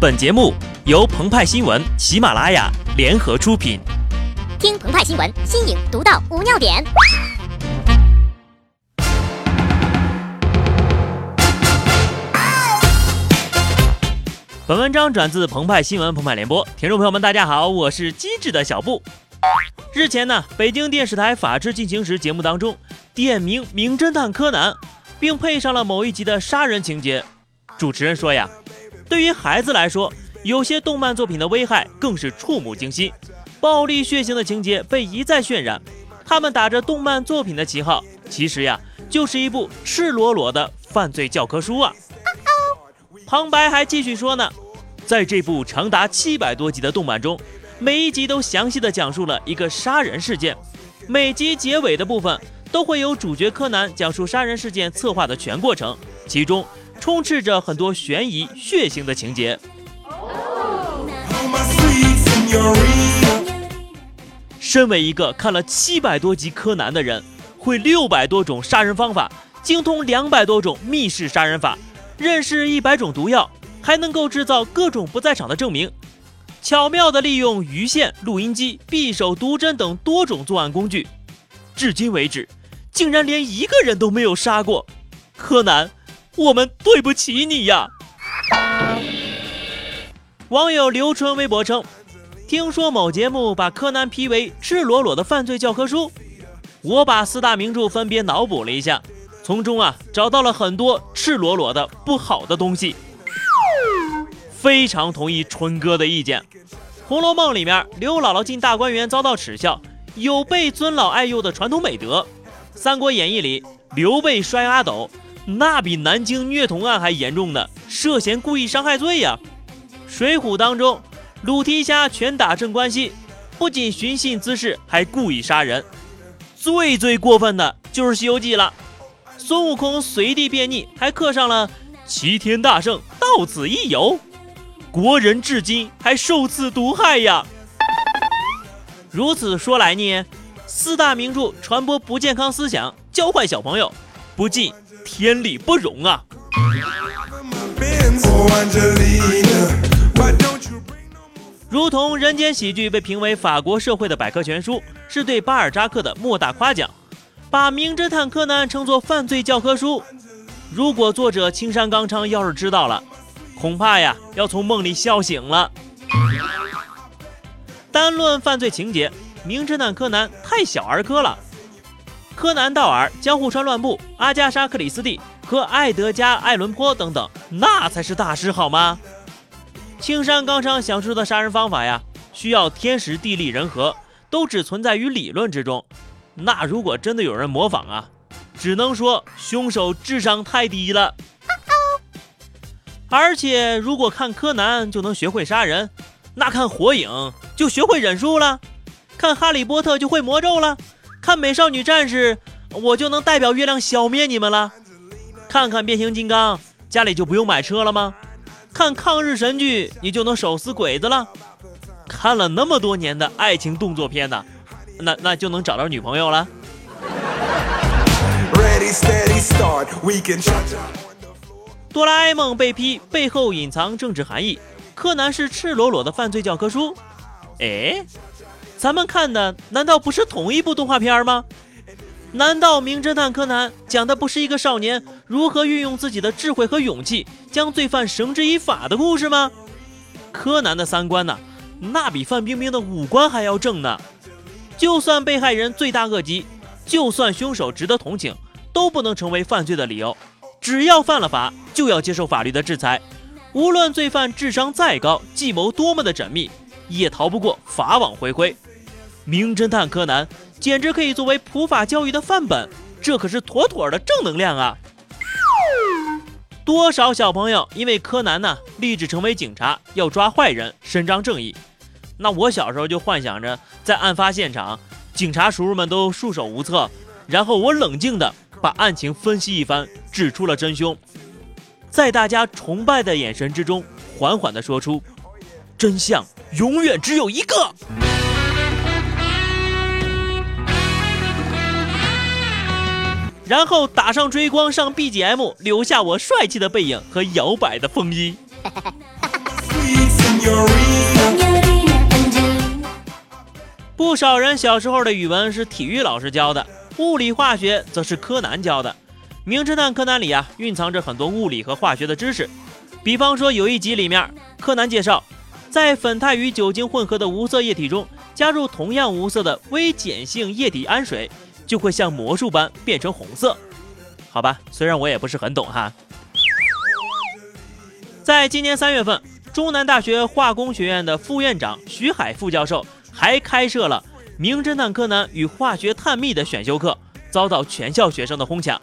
本节目由澎湃新闻、喜马拉雅联合出品。听澎湃新闻，新颖独到，无尿点。本文章转自澎湃新闻澎湃联播，听众朋友们，大家好，我是机智的小布。日前呢，北京电视台《法制进行时》节目当中点名《名侦探柯南》，并配上了某一集的杀人情节。主持人说呀。对于孩子来说，有些动漫作品的危害更是触目惊心，暴力血腥的情节被一再渲染。他们打着动漫作品的旗号，其实呀，就是一部赤裸裸的犯罪教科书啊！旁白还继续说呢，在这部长达七百多集的动漫中，每一集都详细的讲述了一个杀人事件，每集结尾的部分都会有主角柯南讲述杀人事件策划的全过程，其中。充斥着很多悬疑、血腥的情节。身为一个看了七百多集柯南的人，会六百多种杀人方法，精通两百多种密室杀人法，认识一百种毒药，还能够制造各种不在场的证明，巧妙地利用鱼线、录音机、匕首、毒针等多种作案工具。至今为止，竟然连一个人都没有杀过。柯南。我们对不起你呀！网友刘春微博称：“听说某节目把柯南批为赤裸裸的犯罪教科书，我把四大名著分别脑补了一下，从中啊找到了很多赤裸裸的不好的东西。非常同意春哥的意见，《红楼梦》里面刘姥姥进大观园遭到耻笑，有被尊老爱幼的传统美德；《三国演义》里刘备摔阿斗。那比南京虐童案还严重的涉嫌故意伤害罪呀！水浒当中，鲁提辖拳打镇关西，不仅寻衅滋事，还故意杀人。最最过分的就是《西游记》了，孙悟空随地便溺，还刻上了“齐天大圣到此一游”，国人至今还受此毒害呀！如此说来呢，四大名著传播不健康思想，教坏小朋友，不禁。天理不容啊！如同《人间喜剧》被评为法国社会的百科全书，是对巴尔扎克的莫大夸奖。把《名侦探柯南》称作犯罪教科书，如果作者青山刚昌要是知道了，恐怕呀要从梦里笑醒了。单论犯罪情节，《名侦探柯南》太小儿科了。柯南道尔、江户川乱步、阿加莎克里斯蒂和艾德加艾伦坡等等，那才是大师好吗？青山刚昌想出的杀人方法呀，需要天时地利人和，都只存在于理论之中。那如果真的有人模仿啊，只能说凶手智商太低了。而且如果看柯南就能学会杀人，那看火影就学会忍术了，看哈利波特就会魔咒了。看美少女战士，我就能代表月亮消灭你们了。看看变形金刚，家里就不用买车了吗？看抗日神剧，你就能手撕鬼子了。看了那么多年的爱情动作片呢，那那就能找到女朋友了。哆啦 A 梦被批背后隐藏政治含义，柯南是赤裸裸的犯罪教科书。哎。咱们看的难道不是同一部动画片吗？难道《名侦探柯南》讲的不是一个少年如何运用自己的智慧和勇气将罪犯绳之以法的故事吗？柯南的三观呢，那比范冰冰的五官还要正呢。就算被害人罪大恶极，就算凶手值得同情，都不能成为犯罪的理由。只要犯了法，就要接受法律的制裁。无论罪犯智商再高，计谋多么的缜密，也逃不过法网恢恢。名侦探柯南简直可以作为普法教育的范本，这可是妥妥的正能量啊！多少小朋友因为柯南呢立志成为警察，要抓坏人，伸张正义。那我小时候就幻想着在案发现场，警察叔叔们都束手无策，然后我冷静的把案情分析一番，指出了真凶，在大家崇拜的眼神之中，缓缓的说出：真相永远只有一个。然后打上追光，上 BGM，留下我帅气的背影和摇摆的风衣。不少人小时候的语文是体育老师教的，物理化学则是柯南教的。名侦探柯南里啊，蕴藏着很多物理和化学的知识。比方说，有一集里面，柯南介绍，在粉态与酒精混合的无色液体中，加入同样无色的微碱性液体氨水，就会像魔术般变成红色。好吧，虽然我也不是很懂哈。在今年三月份，中南大学化工学院的副院长徐海副教授还开设了《名侦探柯南与化学探秘》的选修课，遭到全校学生的哄抢。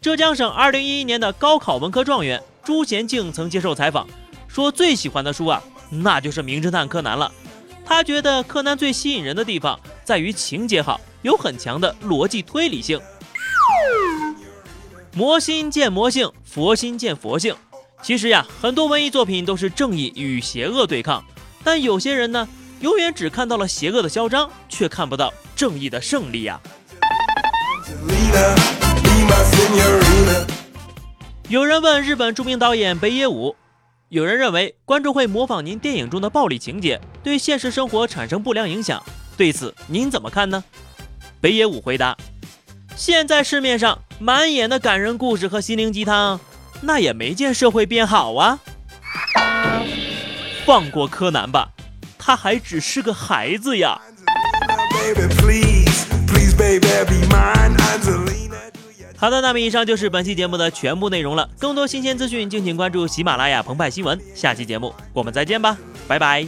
浙江省2011年的高考文科状元朱贤静曾接受采访，说最喜欢的书啊，那就是《名侦探柯南》了。他觉得柯南最吸引人的地方在于情节好，有很强的逻辑推理性。魔心见魔性，佛心见佛性。其实呀，很多文艺作品都是正义与邪恶对抗，但有些人呢，永远只看到了邪恶的嚣张，却看不到正义的胜利呀。有人问日本著名导演北野武，有人认为观众会模仿您电影中的暴力情节，对现实生活产生不良影响。对此您怎么看呢？北野武回答：现在市面上满眼的感人故事和心灵鸡汤，那也没见社会变好啊。放过柯南吧，他还只是个孩子呀。好的，那么以上就是本期节目的全部内容了。更多新鲜资讯，敬请关注喜马拉雅澎湃新闻。下期节目我们再见吧，拜拜。